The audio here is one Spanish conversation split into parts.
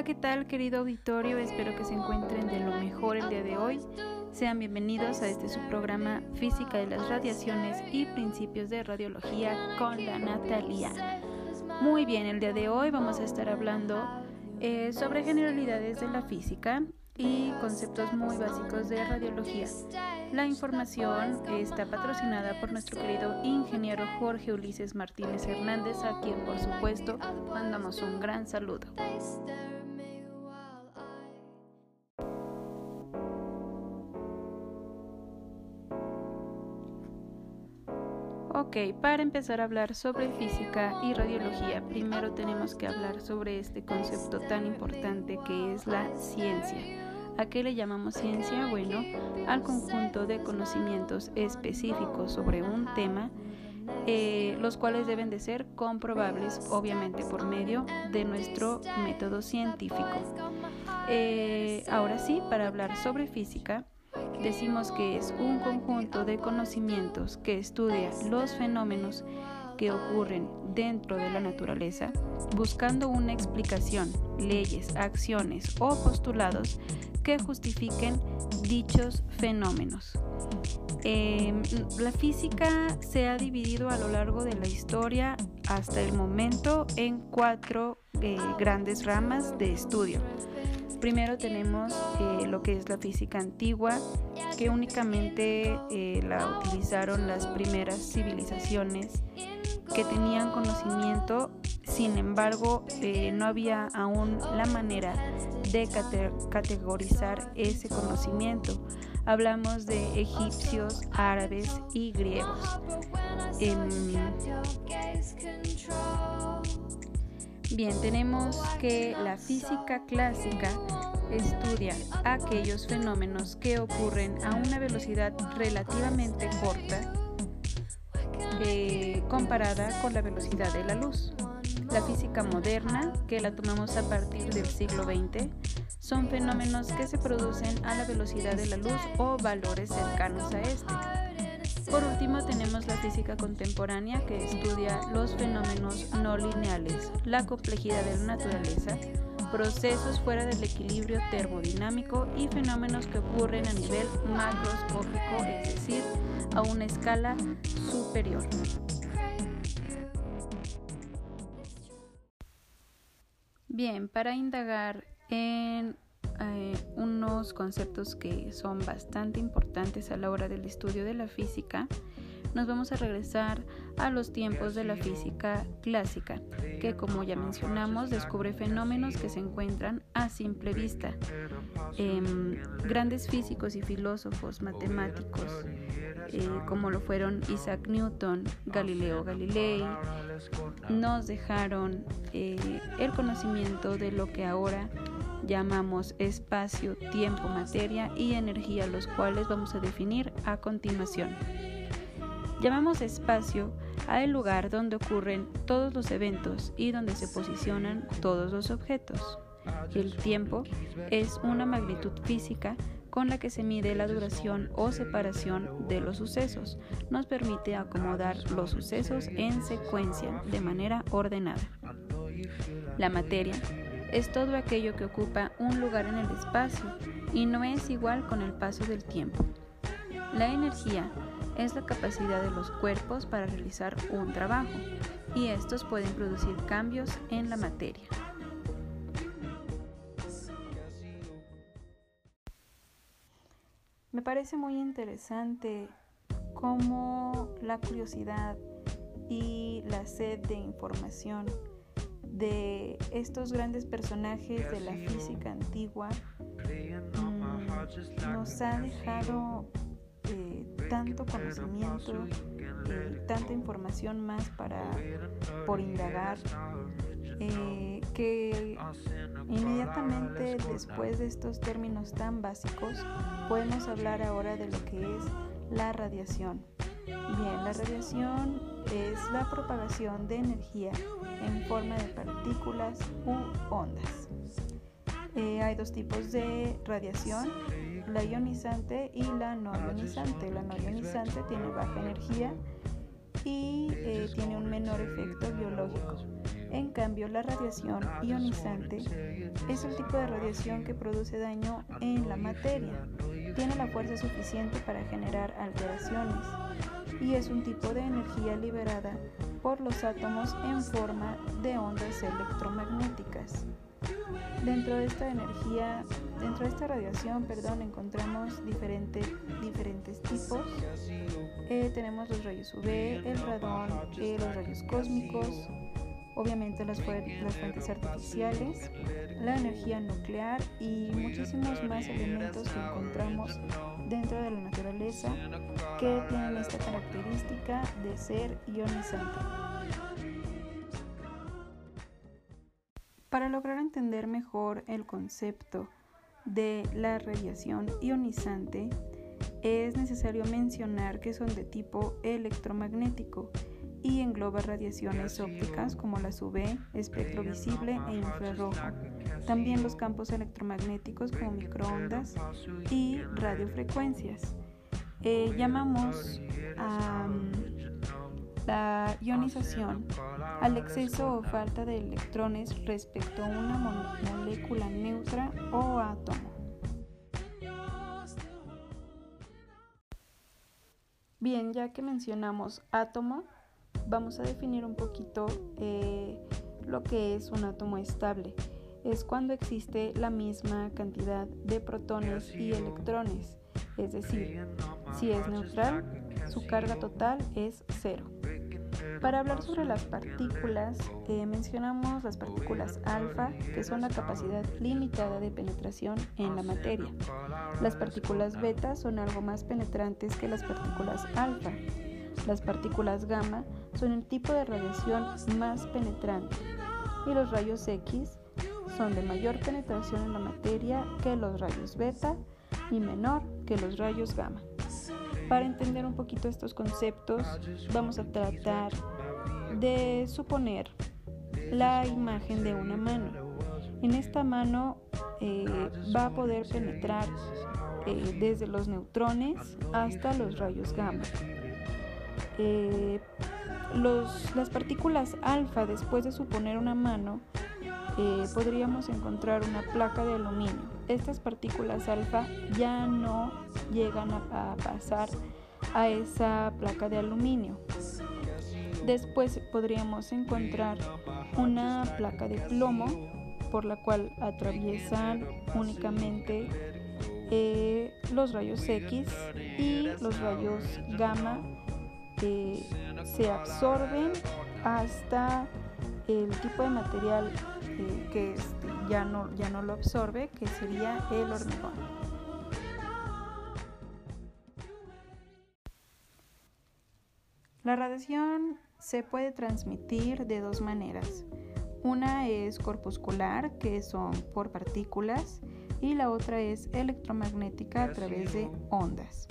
Hola, ¿qué tal querido auditorio? Espero que se encuentren de lo mejor el día de hoy. Sean bienvenidos a este su programa Física de las Radiaciones y Principios de Radiología con la Natalia. Muy bien, el día de hoy vamos a estar hablando eh, sobre generalidades de la física y conceptos muy básicos de radiología. La información está patrocinada por nuestro querido ingeniero Jorge Ulises Martínez Hernández, a quien por supuesto mandamos un gran saludo. Ok, para empezar a hablar sobre física y radiología, primero tenemos que hablar sobre este concepto tan importante que es la ciencia. ¿A qué le llamamos ciencia? Bueno, al conjunto de conocimientos específicos sobre un tema, eh, los cuales deben de ser comprobables, obviamente por medio de nuestro método científico. Eh, ahora sí, para hablar sobre física, decimos que es un conjunto de conocimientos que estudia los fenómenos que ocurren dentro de la naturaleza, buscando una explicación, leyes, acciones o postulados que justifiquen dichos fenómenos. Em, la física se ha dividido a lo largo de la historia hasta el momento en cuatro eh, grandes ramas de estudio. Primero tenemos eh, lo que es la física antigua, que únicamente eh, la utilizaron las primeras civilizaciones que tenían conocimiento, sin embargo no había aún la manera de categorizar ese conocimiento. Hablamos de egipcios, árabes y griegos. Em, bien, tenemos que la física clásica estudia aquellos fenómenos que ocurren a una velocidad relativamente corta eh, comparada con la velocidad de la luz. La física moderna, que la tomamos a partir del siglo XX, son fenómenos que se producen a la velocidad de la luz o valores cercanos a este. Por último tenemos la física contemporánea que estudia los fenómenos no lineales, la complejidad de la naturaleza, procesos fuera del equilibrio termodinámico y fenómenos que ocurren a nivel macroscópico, es decir, a una escala superior. Bien, para indagar en eh, unos conceptos que son bastante importantes a la hora del estudio de la física, nos vamos a regresar a los tiempos de la física clásica, que como ya mencionamos descubre fenómenos que se encuentran a simple vista. Em, grandes físicos y filósofos matemáticos, eh, como lo fueron Isaac Newton, Galileo Galilei, nos dejaron eh, el conocimiento de lo que ahora llamamos espacio, tiempo, materia y energía, los cuales vamos a definir a continuación. Llamamos espacio a el lugar donde ocurren todos los eventos y donde se posicionan todos los objetos. El tiempo es una magnitud física con la que se mide la duración o separación de los sucesos. Nos permite acomodar los sucesos en secuencia de manera ordenada. La materia es todo aquello que ocupa un lugar en el espacio y no es igual con el paso del tiempo. La energía es la capacidad de los cuerpos para realizar un trabajo y estos pueden producir cambios en la materia. Me parece muy interesante cómo la curiosidad y la sed de información de estos grandes personajes de la física antigua mm, nos ha dejado tanto conocimiento, eh, tanta información más para por indagar, eh, que inmediatamente después de estos términos tan básicos podemos hablar ahora de lo que es la radiación. Bien, la radiación es la propagación de energía en forma de partículas u ondas. Eh, hay dos tipos de radiación, la ionizante y la no ionizante. La no ionizante tiene baja energía y eh, tiene un menor efecto biológico. En cambio, la radiación ionizante es el tipo de radiación que produce daño en la materia. Tiene la fuerza suficiente para generar alteraciones y es un tipo de energía liberada por los átomos en forma de ondas electromagnéticas. Dentro de esta energía, dentro de esta radiación, perdón, encontramos diferentes, diferentes tipos. Eh, tenemos los rayos UV, el radón, eh, los rayos cósmicos, obviamente las fuentes artificiales, la energía nuclear y muchísimos más elementos que encontramos dentro de la naturaleza que tienen esta característica de ser ionizante. Para lograr entender mejor el concepto de la radiación ionizante, es necesario mencionar que son de tipo electromagnético y engloba radiaciones ópticas como las UV, espectro visible e infrarrojo, también los campos electromagnéticos como microondas y radiofrecuencias. Eh, llamamos a la ionización al exceso o falta de electrones respecto a una molécula neutra o átomo. Bien, ya que mencionamos átomo, vamos a definir un poquito eh, lo que es un átomo estable. Es cuando existe la misma cantidad de protones y electrones, es decir, si es neutral, su carga total es cero. Para hablar sobre las partículas, eh, mencionamos las partículas alfa, que son la capacidad limitada de penetración en la materia. Las partículas beta son algo más penetrantes que las partículas alfa. Las partículas gamma son el tipo de radiación más penetrante. Y los rayos X son de mayor penetración en la materia que los rayos beta y menor que los rayos gamma. Para entender un poquito estos conceptos, vamos a tratar de suponer la imagen de una mano. En esta mano eh, va a poder penetrar eh, desde los neutrones hasta los rayos gamma. Eh, las partículas alfa, después de suponer una mano, podríamos encontrar una placa de aluminio estas partículas alfa ya no llegan a, pasar a esa placa de aluminio. Después podríamos encontrar una placa de plomo por la cual atraviesan únicamente eh, los rayos X y los rayos gamma eh, se absorben hasta el tipo de material que este, ya, no, ya no lo absorbe, que sería el hormigón. La radiación se puede transmitir de dos maneras. Una es corpuscular, que son por partículas, y la otra es electromagnética a través de ondas.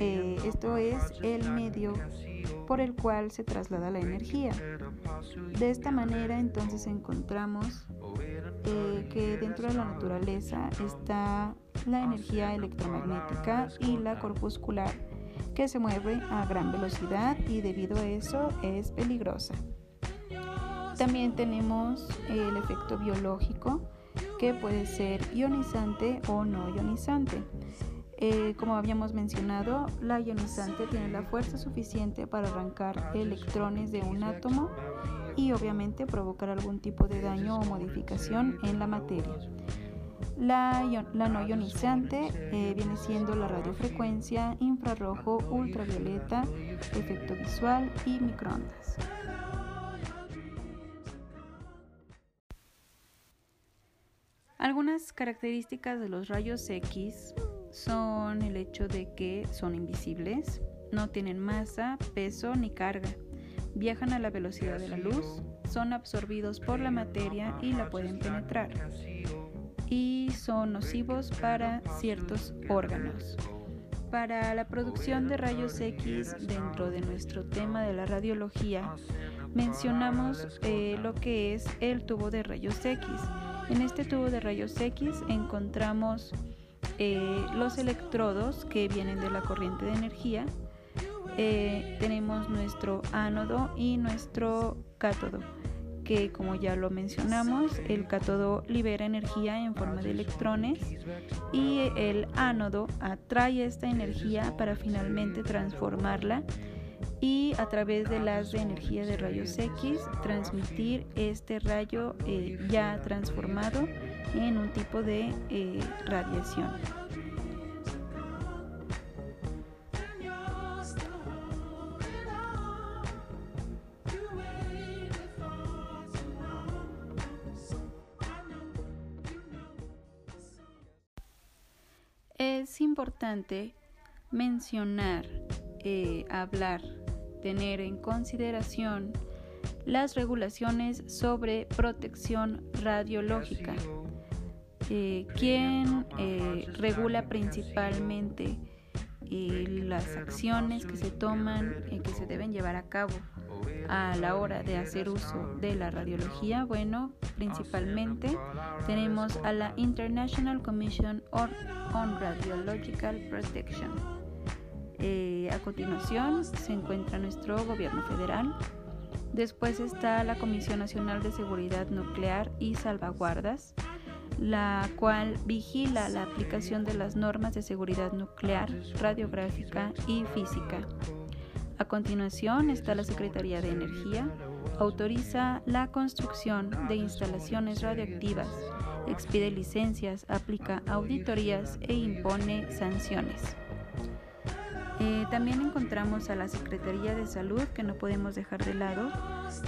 Eh, esto es el medio por el cual se traslada la energía. De esta manera entonces encontramos eh, que dentro de la naturaleza está la energía electromagnética y la corpuscular que se mueve a gran velocidad y debido a eso es peligrosa. También tenemos el efecto biológico que puede ser ionizante o no ionizante. Eh, como habíamos mencionado, la ionizante tiene la fuerza suficiente para arrancar electrones de un átomo y obviamente provocar algún tipo de daño o modificación en la materia. La, no ionizante eh, viene siendo la radiofrecuencia, infrarrojo, ultravioleta, efecto visual y microondas. Algunas características de los rayos X son el hecho de que son invisibles, no tienen masa, peso ni carga, viajan a la velocidad de la luz, son absorbidos por la materia y la pueden penetrar, y son nocivos para ciertos órganos. Para la producción de rayos X dentro de nuestro tema de la radiología, mencionamos eh, lo que es el tubo de rayos X. En este tubo de rayos X encontramos eh, los electrodos que vienen de la corriente de energía eh, tenemos nuestro ánodo y nuestro cátodo que como ya lo mencionamos, el cátodo libera energía en forma de electrones y el ánodo atrae esta energía para finalmente transformarla y a través de las de energía de rayos X transmitir este rayo eh, ya transformado en un tipo de eh, radiación. Es importante mencionar, eh, hablar, tener en consideración las regulaciones sobre protección radiológica, eh, quien eh, regula principalmente las acciones que se toman y que se deben llevar a cabo a la hora de hacer uso de la radiología? Bueno, principalmente tenemos a la International Commission on Radiological Protection. Eh, a continuación se encuentra nuestro gobierno federal. Después está la Comisión Nacional de Seguridad Nuclear y Salvaguardas, la cual vigila la aplicación de las normas de seguridad nuclear, radiográfica y física. A continuación está la Secretaría de Energía, autoriza la construcción de instalaciones radioactivas, expide licencias, aplica auditorías e impone sanciones. Eh, también encontramos a la Secretaría de Salud que no podemos dejar de lado,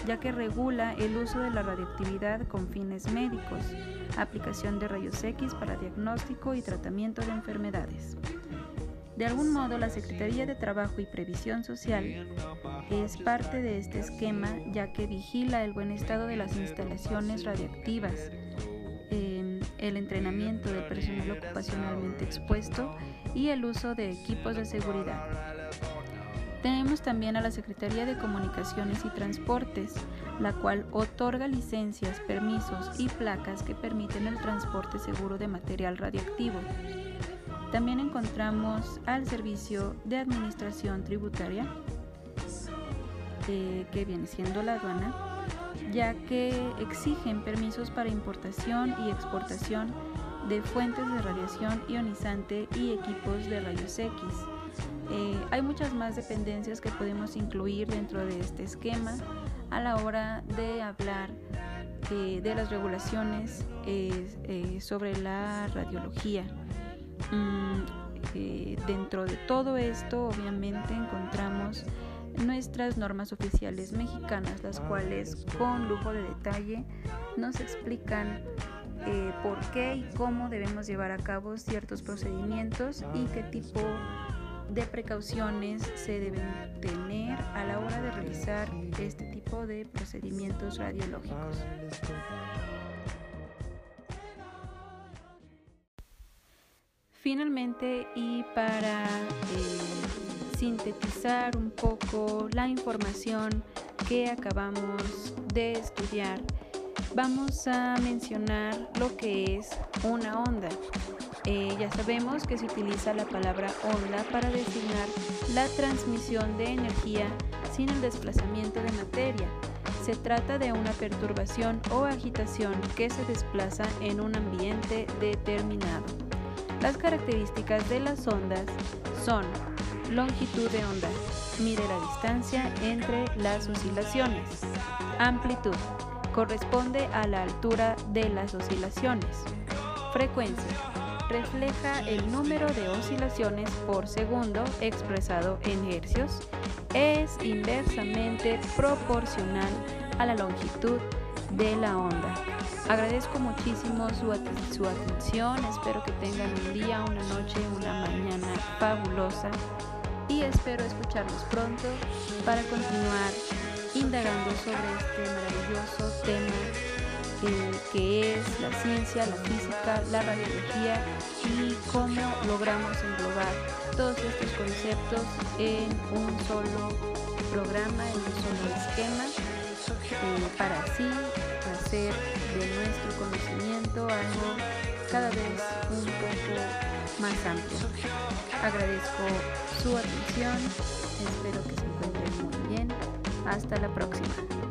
ya que regula el uso de la radioactividad con fines médicos, aplicación de rayos X para diagnóstico y tratamiento de enfermedades. De algún modo, la Secretaría de Trabajo y Previsión Social es parte de este esquema ya que vigila el buen estado de las instalaciones radioactivas, em, el entrenamiento del personal ocupacionalmente expuesto y el uso de equipos de seguridad. Tenemos también a la Secretaría de Comunicaciones y Transportes, la cual otorga licencias, permisos y placas que permiten el transporte seguro de material radioactivo. También encontramos al Servicio de Administración Tributaria, eh, que viene siendo la aduana, ya que exigen permisos para importación y exportación de fuentes de radiación ionizante y equipos de rayos X. Eh, hay muchas más dependencias que podemos incluir dentro de este esquema a la hora de hablar eh, de las regulaciones sobre la radiología. Mm, eh, dentro de todo esto, obviamente, encontramos nuestras normas oficiales mexicanas, las cuales con lujo de detalle nos explican eh, por qué y cómo debemos llevar a cabo ciertos procedimientos y qué tipo de precauciones se deben tener a la hora de realizar este tipo de procedimientos radiológicos. Finalmente, y para eh, sintetizar un poco la información que acabamos de estudiar, vamos a mencionar lo que es una onda. Eh, ya sabemos que se utiliza la palabra onda para designar la transmisión de energía sin el desplazamiento de materia. Se trata de una perturbación o agitación que se desplaza en un ambiente determinado. Las características de las ondas son longitud de onda, mide la distancia entre las oscilaciones. Amplitud, corresponde a la altura de las oscilaciones. Frecuencia, refleja el número de oscilaciones por segundo expresado en hercios. Es inversamente proporcional a la longitud de la onda. Agradezco muchísimo su, su, atención, espero que tengan un día, una noche, una mañana fabulosa y espero escucharlos pronto para continuar indagando sobre este maravilloso tema eh, que es la ciencia, la física, la radiología y cómo logramos englobar todos estos conceptos en un solo programa, en un solo esquema eh, para así hacer de nuestro conocimiento algo cada vez un poco más amplio. Agradezco su atención, espero que se encuentren muy bien. Hasta la próxima.